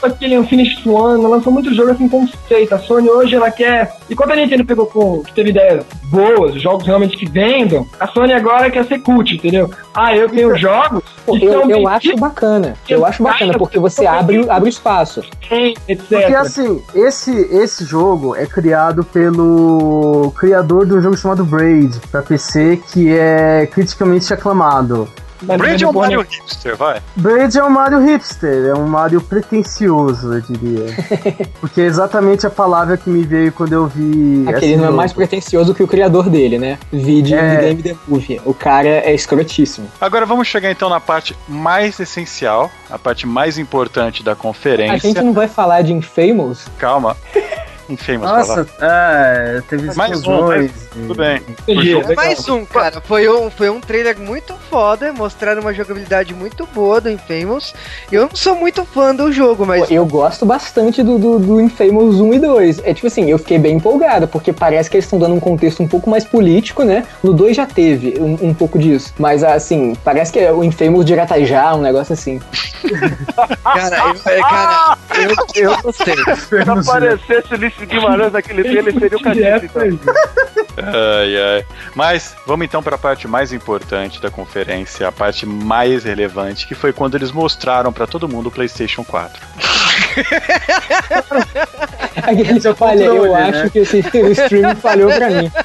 E a Sony já lançou aquele Unfinished One, lançou muito jogo assim conceito. A Sony hoje ela quer. E quando a Nintendo pegou com. que teve ideias boas, jogos realmente que vendam, a Sony agora quer ser cult, entendeu? Ah, eu tenho jogos. Pô, que eu, são eu acho bacana. Eu acho bacana, porque você abre, abre o espaço. etc. Porque assim, esse, esse jogo é criado pelo criador de um jogo chamado Braid pra PC, que é criticamente aclamado. Brand é um? Mario Hipster, vai. Braid é um Mario hipster, é um Mario pretencioso, eu diria. Porque é exatamente a palavra que me veio quando eu vi. Aquele não é mais pretencioso que o criador dele, né? Vídeo É. The Game The Movie. O cara é escrotíssimo. Agora vamos chegar então na parte mais essencial, a parte mais importante da A conferência. gente não vai falar de Infamous? Calma. Infamous. Nossa, é, teve Mais um, mais- explosões. Tudo bem. Entendi. Mais um, cara. Foi um, foi um trailer muito foda, mostraram uma jogabilidade muito boa do Infamous. Eu não sou muito fã do jogo, mas Eu gosto bastante do, do, do Infamous 1 e 2. É tipo assim, eu fiquei bem empolgado, porque parece que eles estão dando um contexto um pouco mais político, né? No 2 já teve um, um pouco disso. Mas assim, parece que é o Infamous de Iratajá, um negócio assim. cara, eu, cara, eu, eu gostei. se aparecesse o Guimarães naquele trailer, seria o Cadiz, então. Ai, ai. Mas vamos então para a parte mais importante da conferência, a parte mais relevante, que foi quando eles mostraram para todo mundo o PlayStation 4. Aquele falha, eu controle, acho né? que esse o streaming falhou pra mim.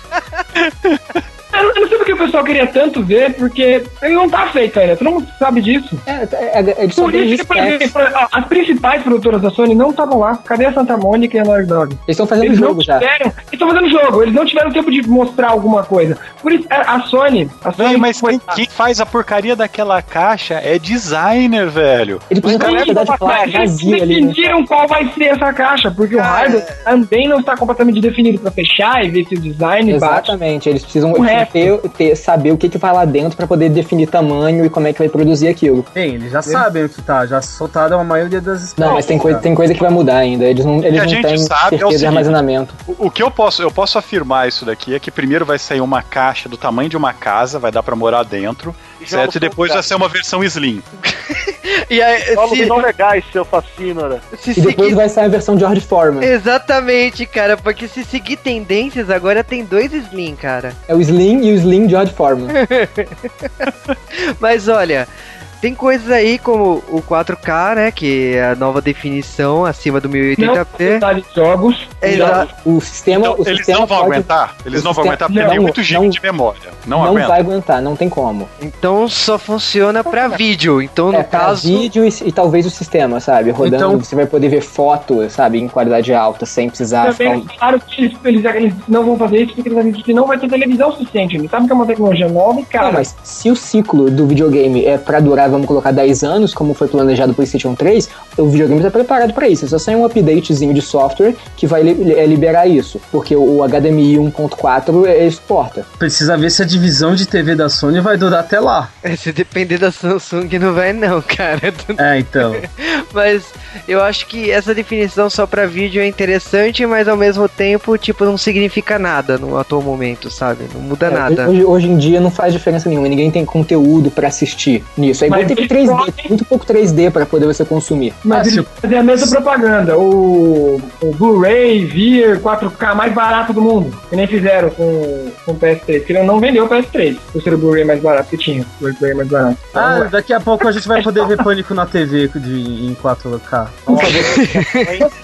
Não- não porque o pessoal queria tanto ver, porque ele não tá feito ainda, todo mundo sabe disso. É, é, é, Por isso que, por exemplo, as principais produtoras da Sony não estavam lá. Cadê a Santa Mônica e a Naughty Dog? Eles estão fazendo Eles não jogo já. tiveram. Eles estão fazendo jogo, eles não tiveram tempo de mostrar alguma coisa. Por isso, a Sony. A Sony Véi, mas quem, quem faz a porcaria daquela caixa é designer, velho. Eles quantidade de placa vazia ali. Né? definiram qual vai ser essa caixa, porque Cara. o hardware também não está completamente definido pra fechar e ver se o design bate. Exatamente, eles precisam ter, ter- saber o que, que vai lá dentro pra poder definir tamanho e como é que vai produzir aquilo. Bem, eles já sabem o que tá, já soltaram a maioria das Não, mas tem coisa, tem coisa que vai mudar ainda. Eles não, eles a não gente têm sabe é o certeza de seguinte. armazenamento. O, o que eu posso, eu posso afirmar isso daqui é que primeiro vai sair uma caixa do tamanho de uma casa, vai dar pra morar dentro, certo? E depois vai ser uma versão slim. E aí, se, não legais, seu fascínora. se E depois seguir. vai sair a versão George Foreman. Exatamente, cara, porque se seguir tendências, agora tem dois Slim, cara. É o Slim e o Slim George Foreman. Mas olha, tem coisas aí como o 4K, né? Que é a nova definição acima do Não 1080p. quantidade de jogos. Exa- O sistema, Então, o eles sistema não vão pode- aguentar? Eles o não vão sistema- aguentar porque não, tem 8 GB não- de memória. Não, Não, aguenta. vai aguentar, não tem como. Então só funciona pra vídeo. Então, no é pra caso. vídeo e, e talvez o sistema, sabe? Rodando, Então- você vai poder ver foto, sabe? Em qualidade alta, sem precisar ficar Também um- claro que eles, eles, eles não vão fazer isso porque eles acreditam que não vai ter televisão suficiente. Eles sabem que é uma tecnologia nova e cara. Não, mas se o ciclo do videogame é pra durar, vamos colocar 10 anos, como foi planejado pro PlayStation 3, o videogame está preparado pra isso. É só sair um updatezinho de software que vai li- é, liberar isso. Porque o HDMI 1.4 é, exporta. Precisa ver se a divisão de TV da Sony vai durar até lá. Se depender da Samsung, não vai, não, cara. É, então. Mas eu acho que essa definição só pra vídeo é interessante, mas ao mesmo tempo, tipo, não significa nada no atual momento, sabe? Não muda É, nada. Hoje, hoje em dia não faz diferença nenhuma, ninguém tem conteúdo pra assistir nisso. É Mas teve eles 3D, podem- tem muito pouco 3D pra poder você consumir. Mas Ah, eles a mesma propaganda. O, o Blu-ray, Vir, 4K mais barato do mundo. Que nem fizeram com, com o PS3. Que não vendeu o PS3. Por ser o Blu-ray mais barato que tinha. O Blu-ray mais barato. Ah, daqui a pouco a gente vai poder ver pânico na TV de, em 4K.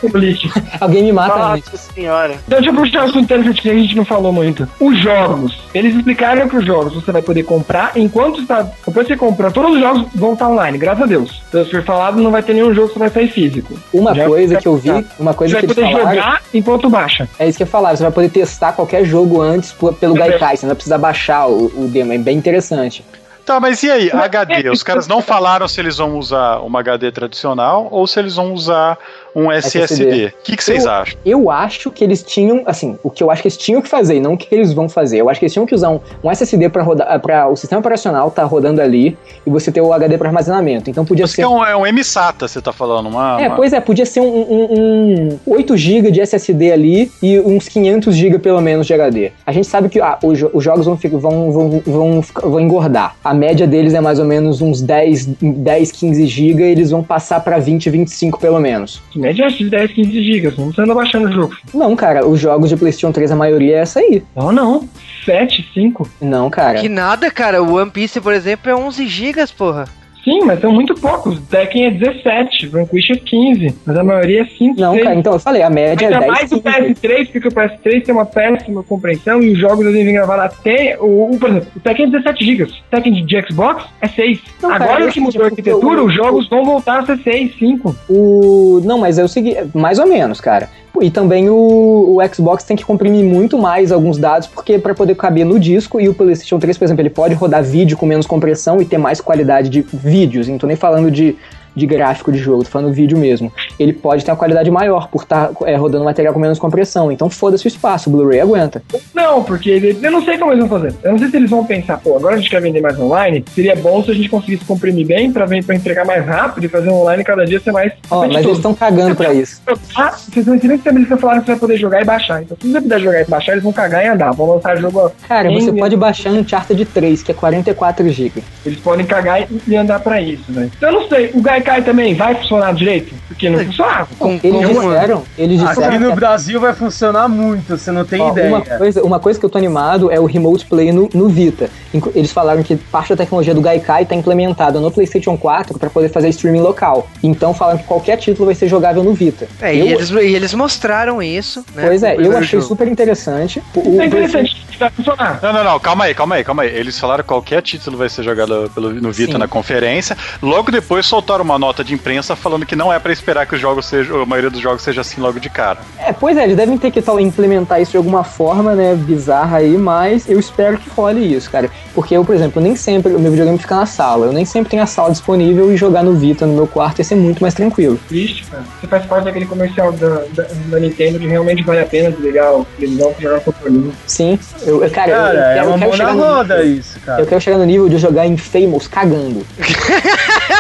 O lixo. Alguém me mata Nossa antes. senhora. Então, deixa eu puxar o assunto interessante que a gente não falou muito. Os jogos. Eles explicaram que os jogos você vai poder comprar enquanto está. Depois que você compra todos os jogos jogos vão estar online, graças a Deus. For falado, não vai ter nenhum jogo que vai sair físico. Uma Já coisa que eu vi, uma coisa Você que vai poder falaram, jogar enquanto baixa. é isso que eu falar, você vai poder testar qualquer jogo antes pelo É. Gaikai, você não vai precisar baixar o, o demo, é bem interessante. Tá, mas e aí, Mas HD? é Os caras não falaram se eles vão usar uma HD tradicional ou se eles vão usar um SSD. O que, que vocês Eu- acham? Eu acho que eles tinham, assim, o que eu acho que eles tinham que fazer, e não o que eles vão fazer. Eu acho que eles tinham que usar um, um SSD para rodar, para o sistema operacional tá rodando ali e você ter o HD para armazenamento. Então podia Isso ser que é um, é um M-SATA, você tá falando, uma... É, uma- pois é, podia ser um, um, um 8 GB de SSD ali e uns 500 GB pelo menos de HD. A gente sabe que ah, os, os jogos vão, vão, vão, vão, vão engordar. A média deles é mais ou menos uns 10, 10 15 GB e eles vão passar pra 20, 25 pelo menos. Média de 10, 15 gigas. Não você anda baixando o jogo. Não, cara, os jogos de PlayStation 3, a maioria é essa aí. Não, não. 7, 5. Não, cara. Que nada, cara. O One Piece, por exemplo, é 11 gigas, porra. Sim, mas são muito poucos. Tekken é 17, Vanquish é 15. Mas a maioria é 5, Não, 6. cara, então eu falei, a média é Ainda 10, mais o 15. PS3, porque o PS3 tem uma péssima compreensão e os jogos devem vir gravados até. O, o, por exemplo, o Tekken é 17 GB. O Tekken de Xbox é 6. Não, cara, Agora eu que mudou a arquitetura, o- os jogos vão voltar a ser 6, 5. O... Não, mas é o seguinte, mais ou menos, cara. E também o, o Xbox tem que comprimir muito mais alguns dados, porque para poder caber no disco, e o PlayStation 3, por exemplo, ele pode rodar vídeo com menos compressão e ter mais qualidade de vídeos. Tô nem falando de, de gráfico de jogo, tô falando vídeo mesmo. Ele pode ter uma qualidade maior por estar rodando material com menos compressão. Então foda-se o espaço, o Blu-ray aguenta. Não, porque ele- eu não sei como eles vão fazer. Eu não sei se eles vão pensar, pô, agora a gente quer vender mais online. Seria bom se a gente conseguisse comprimir bem pra, pra entregar mais rápido e fazer online cada dia ser mais. Ó, mas eles estão cagando pra isso. Ah, vocês não ensinam que eles falaram que você vai poder jogar e baixar. Então, se você puder jogar e baixar, eles vão cagar e andar. Vão lançar jogo. Cara, Em- você pode baixar Uncharted 3, que é 44 GB. Eles podem cagar e, andar pra isso, né? Então, eu não sei. O Gaikai também vai funcionar direito? Porque não funcionava. Com, Eles com- disseram, eles disseram Aqui que no Brasil vai funcionar muito, você não tem Ó, ideia. Uma coisa, uma coisa que eu tô animado é o Remote Play no, no Vita. Eles falaram que parte da tecnologia do Gaikai tá implementada no PlayStation 4 para poder fazer streaming local. Então falaram que qualquer título vai ser jogável no Vita. É, eu, e, eles, e eles mostraram isso, né? pois é, eu achei jogo. super interessante. O, é interessante. Vai funcionar. Não, não, não, calma aí, calma aí, calma aí. Eles falaram que qualquer título vai ser jogado pelo, no Vita Sim. na conferência. Logo depois soltaram uma nota de imprensa falando que não é pra esperar que os jogos sejam, a maioria dos jogos seja assim logo de cara. É, pois é, eles devem ter que tal, implementar isso de alguma forma, né, bizarra aí, mas eu espero que role isso, cara. Porque eu, por exemplo, nem sempre o meu videogame fica na sala. Eu nem sempre tenho a sala disponível e jogar no Vita no meu quarto ia ser muito mais tranquilo. Triste, cara. Você faz parte daquele comercial da, da, da Nintendo de realmente vale a pena desligar o televisão pra jogar no controle. Sim, eu, eu- cara, eu- eu, Cara, é quero, uma eu quero mão na chegar no roda isso, cara. Eu quero chegar no nível de jogar em Famous cagando.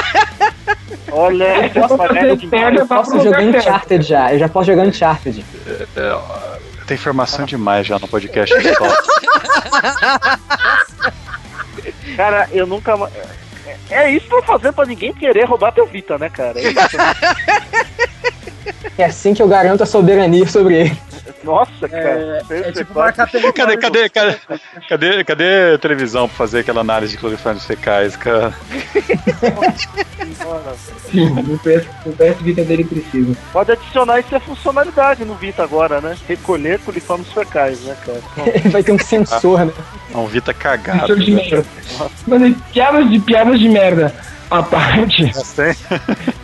Olha, É. Eu posso pro jogar lugar certo. Uncharted já, eu já posso jogar Uncharted. Tem informação demais já no podcast. Cara, eu nunca. É, é isso que eu vou fazer pra ninguém querer roubar teu Vita, né, cara? É isso. É assim que eu garanto a soberania sobre ele. Nossa, cara. É, Você- é você tipo marcar território. Cadê, cadê, cadê, cadê, cadê a televisão pra fazer aquela análise de clorofórmios fecais, cara? O PS, o PS Vita dele precisa. Pode adicionar isso a funcionalidade no Vita agora, né? Recolher coliformes fecais, né, cara? Ele vai ter um sensor, né? É um Vita cagado. Sensor de né? merda. Mas aí, piadas de piadas de merda à parte. Tem?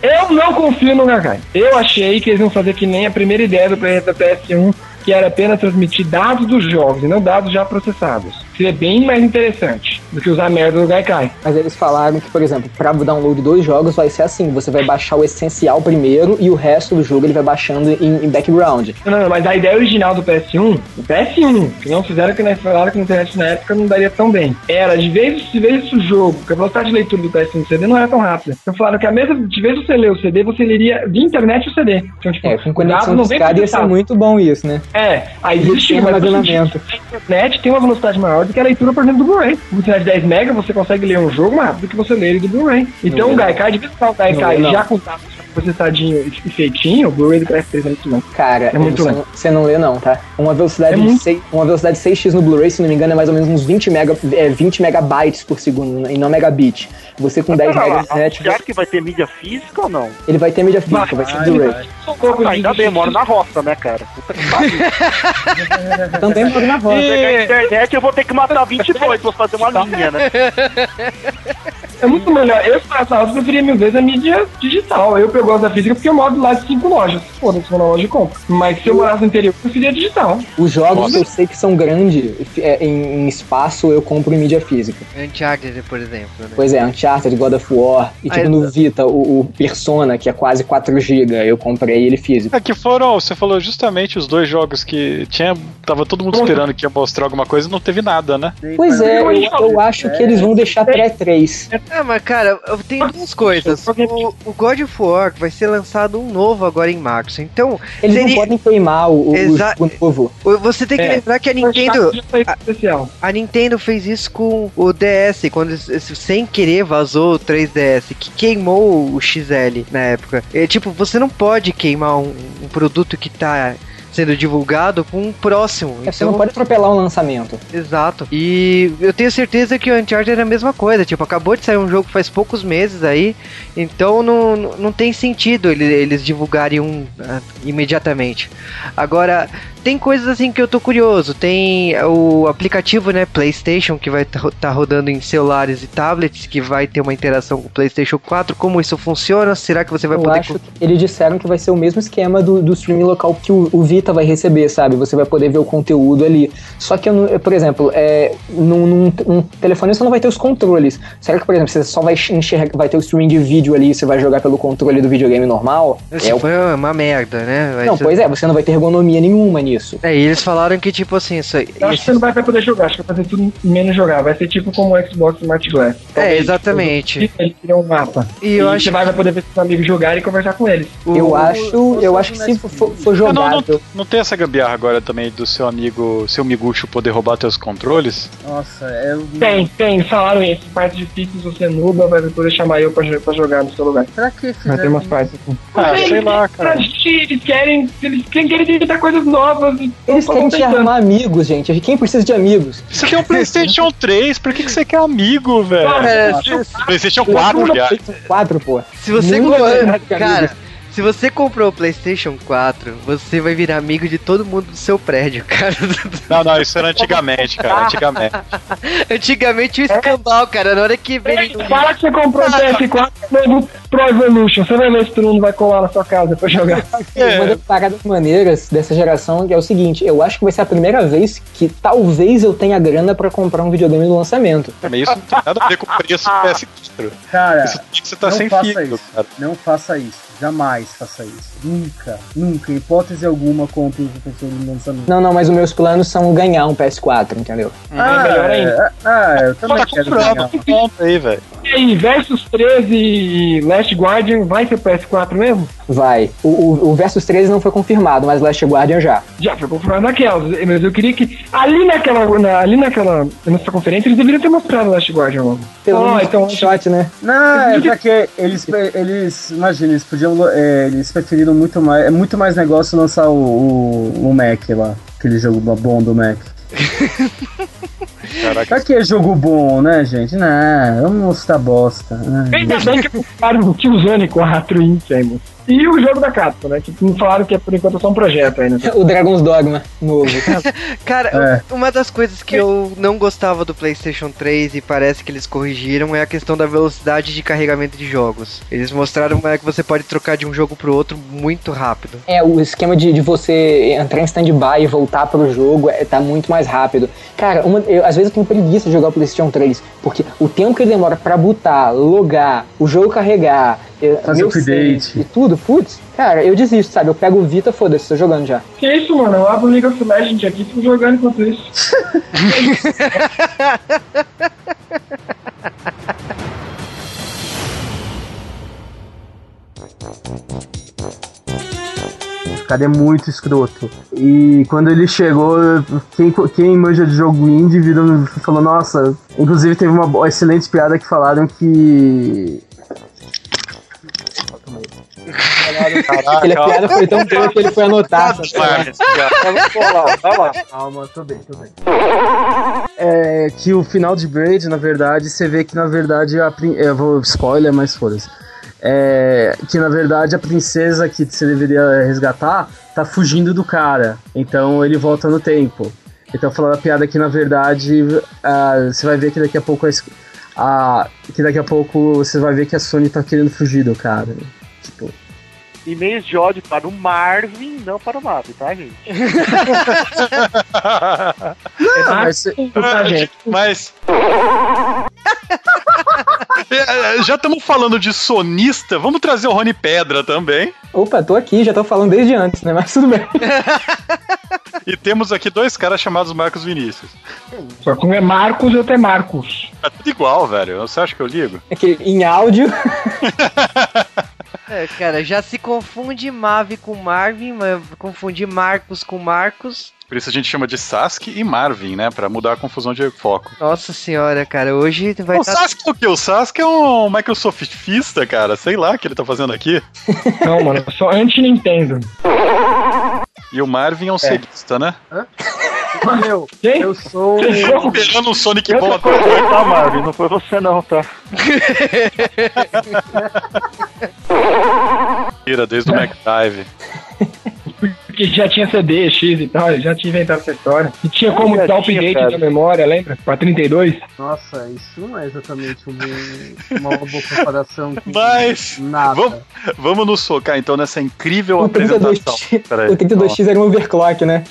Eu não confio no Gagai. Eu achei que eles iam fazer que nem a primeira ideia do planeta PS1, que era apenas transmitir dados dos jogos e não dados já processados. Seria bem mais interessante do que usar merda do Gaikai. Mas eles falaram que, por exemplo, para download dos jogos vai ser assim: você vai baixar o essencial primeiro e o resto do jogo ele vai baixando em, em background. Não, não, mas a ideia original do PS1, o PS1, que não fizeram que nós falaram que na internet na época não daria tão bem. Era, de vez, de vez o jogo, que a velocidade de leitura do PS1 do CD não era tão rápida. Então falaram que a mesma, de vez você ler o CD, você leria via internet o CD. Então, tipo, É, com o conexão dado de escada ia ser muito bom isso, né? É, aí existe mas armazenamento. A internet tem uma velocidade maior do que a leitura, por exemplo, do Blu-ray. Velocidade de 10 MB, você consegue ler um jogo mais rápido do que você lê ele do Blu-ray. Então Não, o Gaikai, de vez em quando o Gaikai Não, já com processadinho e feitinho, o Blu-ray do PS3 é muito bom. Cara, É muito você, lento. não, você não lê não, tá? Uma velocidade, É de muito- 6, uma velocidade 6x no Blu-ray, se não me engano, é mais ou menos uns 20, mega, é, 20 megabytes por segundo, e não megabit. Você com 10 lá, megas de internet, Será que vai ter mídia física ou não? ele vai ter mídia física, vai ser Blu-ray. Ah, ainda bem, moro na roça, né, cara? Puta que pariu. Também moro na roda. Pegar a internet, eu vou ter que matar 22 pra fazer uma linha, né? É muito melhor. Eu, nessa hora, preferia mil vezes a mídia digital. Eu, eu gosto da física porque eu moro lá de cinco lojas. Foda-se, vou na loja e compro. Mas se eu morasse no interior, eu preferia digital. Os jogos que eu sei que são grandes é, em, em espaço, eu compro em mídia física. Uncharted, por exemplo, né? Pois é, Uncharted, God of War. E tipo Ah, no Vita, o, o Persona, que é quase 4 GB, eu comprei ele físico. É que foram, você falou justamente os dois jogos que tinha. Tava todo mundo esperando que ia mostrar alguma coisa e não teve nada, né? Pois é, eu, eu acho que eles vão deixar pré-3. Ah, mas cara, eu tenho duas coisas. O, o God of War vai ser lançado um novo agora em março. Então, Eles não seria- podem queimar o, o Exa- novo. você tem que É. lembrar que a Nintendo. Já foi especial. A Nintendo fez isso com o DS, quando sem querer vazou o 3DS, que queimou o XL na época. É, tipo, você não pode queimar um, um produto que tá sendo divulgado com um próximo. É, Você não pode atropelar um lançamento. Exato. E eu tenho certeza que o Uncharted é a mesma coisa. Tipo, acabou de sair um jogo faz poucos meses aí. Então não, não tem sentido ele- eles divulgarem um ah, imediatamente. Agora, tem coisas assim que eu tô curioso. Tem o aplicativo, né, PlayStation, que vai estar rodando em celulares e tablets, que vai ter uma interação com o PlayStation 4. Como isso funciona? Será que você vai Eu poder. acho que eles disseram que vai ser o mesmo esquema do, do streaming local que o, o Vita vai receber, sabe? Você vai poder ver o conteúdo ali. Só que, eu eu, por exemplo, é, num, num- num telefone você não vai ter os controles. Será que, por exemplo, você só vai enxergar, vai ter o streaming de vídeo ali e você vai jogar pelo controle do videogame normal? Isso É o- uma merda, né? Vai Não, ser- pois é, você não vai ter ergonomia nenhuma nisso. É, e eles falaram que, tipo assim, isso aí. Eu acho que você não vai poder jogar, acho que vai fazer tudo menos jogar. Vai ser tipo como o Xbox Smart Glass. É, exatamente. Ele cria um mapa. E eu E acho você vai, vai poder ver seus amigos jogarem e conversar com eles. Eu o- acho, eu acho que se for, for não, não, não tem essa gambiarra agora também do seu amigo, seu miguxo poder roubar teus controles? Nossa, é. Tem, tem, falaram isso. Partes difíceis você nuba, vai poder chamar eu pra, pra jogar no seu lugar. Pra que Vai ter umas partes assim. Ah, Eles- sei lá, cara. gente, eles querem. Eles querem, querem tentar coisas novas. Eles tão querem te arrumar amigos, gente. Quem precisa de amigos? Você tem um PlayStation 3, por que, que você quer amigo, velho? É, PlayStation 4, aliás. 4, pô. se você vai ter Cara, amigos. Se você comprou o PlayStation 4, você vai virar amigo de todo mundo do seu prédio, cara. Não, não, isso era antigamente, cara. Antigamente. Antigamente o escambau, cara, na hora que veio. Ei, Fala que você comprou o PS4 novo Pro Evolution. Você vai ver se todo mundo vai colar na sua casa pra jogar. É. Uma das paradas maneiras dessa geração que é o seguinte: eu acho que vai ser a primeira vez que talvez eu tenha grana pra comprar um videogame no lançamento. Mas isso não tem nada a ver com o preço do PS4. Cara, Isso você tá não sem isso. cara. Não faça isso. Jamais faça isso. Nunca, nunca, em hipótese alguma, compre o console no lançamento. Não, não, mas os meus planos são ganhar um PS4, entendeu? Ah, melhor ainda. é, Ah, eu Pô, também tá quero ganhar. compra aí, velho. E aí, Versus 13 e Last Guardian vai ser PS4 mesmo? Vai. O, o, o Versus 13 não foi confirmado, mas Last Guardian já. Já foi confirmado naquela, mas eu queria que. Ali naquela. na- ali naquela. Nessa conferência eles deveriam ter mostrado Last Guardian logo. Pelo menos então- um shot, né? Não, é porque eles, eles, imagina, eles podiam, é, eles preferiram muito mais, é muito mais negócio lançar o, o, o Mac lá, aquele jogo bom do Mac. Caraca. Pra que jogo bom, né, gente? Não, vamos mostrar bosta. né? Ainda bem que mostraram o Killzone 4 em Infamous. E o jogo da Capcom, né? Que não falaram que é por enquanto só um projeto ainda. O Dragon's Dogma novo. Cara, É. uma das coisas que eu não gostava do PlayStation 3 e parece que eles corrigiram é a questão da velocidade de carregamento de jogos. Eles mostraram é, que você pode trocar de um jogo pro outro muito rápido. É, o esquema de, de você entrar em stand-by e voltar pro jogo é, tá muito mais rápido. Cara, uma- eu- às vezes eu tenho preguiça de jogar o PlayStation 3, porque o tempo que ele demora pra botar, logar, o jogo carregar, é, Fazer meu update. e tudo, putz, cara, eu desisto, sabe? Eu pego o Vita, foda-se, tô jogando já. Que isso, mano? Eu abro o League of Legends aqui e fico jogando enquanto isso. cara é muito escroto. E quando ele chegou, quem, quem manja de jogo indie virou, falou, nossa. Inclusive teve uma excelente piada que falaram que. Caraca, Aquele piada foi tão boa que ele foi anotar. sabe? Calma, tô bem, tô bem. É que o final de Braid, na verdade, você vê que na verdade a. Eu vou spoiler, mas foda-se. É, que na verdade a princesa que você deveria resgatar tá fugindo do cara. Então ele volta no tempo. Então falando a piada que na verdade ah, você vai ver que daqui a pouco a, a, que daqui a pouco você vai ver que a Sony tá querendo fugir do cara. Tipo, E-mails de ódio para o Marvin, não para o Mavi, tá, gente? não, mas, Tá, gente. Mas. É, Já estamos falando de sonista, vamos trazer o Rony Pedra também. Opa, tô aqui, já tô falando desde antes, né? Mas tudo bem. E temos aqui dois caras chamados Marcos Vinícius. Só que um é Marcos e outro é Marcos. É tudo igual, velho. Você acha que eu ligo? É que em áudio. É, cara, já se confunde Mavi com Marvin, mas confunde Marcos com Marcos. Por isso a gente chama de Sasuke e Marvin, né? Pra mudar a confusão de foco. Nossa senhora, cara, hoje vai o estar. Sasuke é o quê? O Sasuke é um Microsoftista, cara. Sei lá o que ele tá fazendo aqui. Não, mano, eu sou anti-Nintendo. E o Marvin é um ceguista, né? meu, Quem? eu sou. Fechou? Esperando um Sonic Eu bom tô até com você, tá, Marvin? Não foi você não, tá? Tira desde o McDrive. Porque já tinha CD, X e tal, já tinha inventado essa história. E tinha como Já dar tinha, update cara. da memória, lembra? Pra 32. Nossa, isso não é exatamente um- uma boa comparação. com Mas, Nada. vamos, vamos nos focar então nessa incrível O apresentação. 32X, Peraí, o 32X era um overclock, né?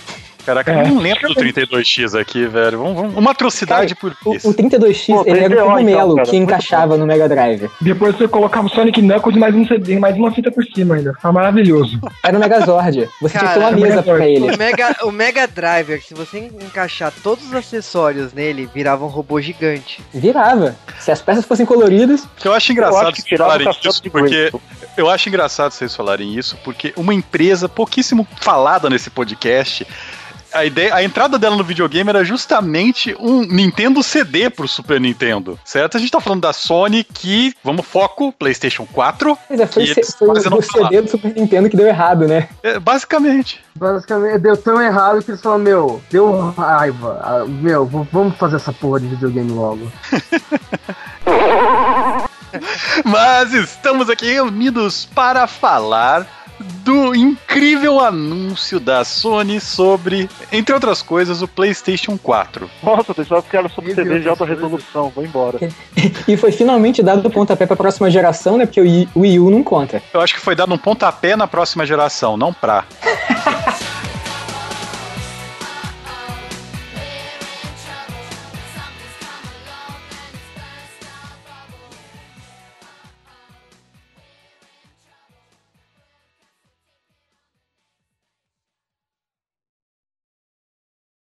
Caraca, eu É. não lembro do 32X aqui, velho. Vamos, vamos- uma atrocidade por O, isso. o 32X Pô, ele era um 32, cogumelo então, cara. que encaixava no Mega Drive. Depois você colocava o Sonic Knuckles e mais um CD, mais uma fita por cima ainda. Ficava maravilhoso. Era o Megazord. Você tinha que ter uma Cara, mesa pra ele. O Mega, o Mega Driver, se você encaixar todos os acessórios nele, virava um robô gigante. Virava. Se as peças fossem coloridas, Eu acho Eu engraçado acho que o falarem isso, porque eu acho engraçado vocês falarem isso, porque uma empresa pouquíssimo falada nesse podcast. A, ideia, a entrada dela no videogame era justamente um Nintendo CD pro Super Nintendo, certo? A gente tá falando da Sony que, vamos foco, PlayStation 4, Pois é, foi, foi o CD do Super Nintendo que deu errado, né? é, basicamente. Basicamente, deu tão errado que eles falaram, meu, deu raiva. ah, Meu, vamos fazer essa porra de videogame logo. Mas estamos aqui reunidos para falar do incrível anúncio da Sony sobre, entre outras coisas, o PlayStation 4. Nossa, eu pensava que era sobre TV de alta resolução. Vou embora. E foi finalmente dado o pontapé pra próxima geração, né? Porque o Wii, o Wii U não conta. Eu acho que foi dado um pontapé na próxima geração, não pra.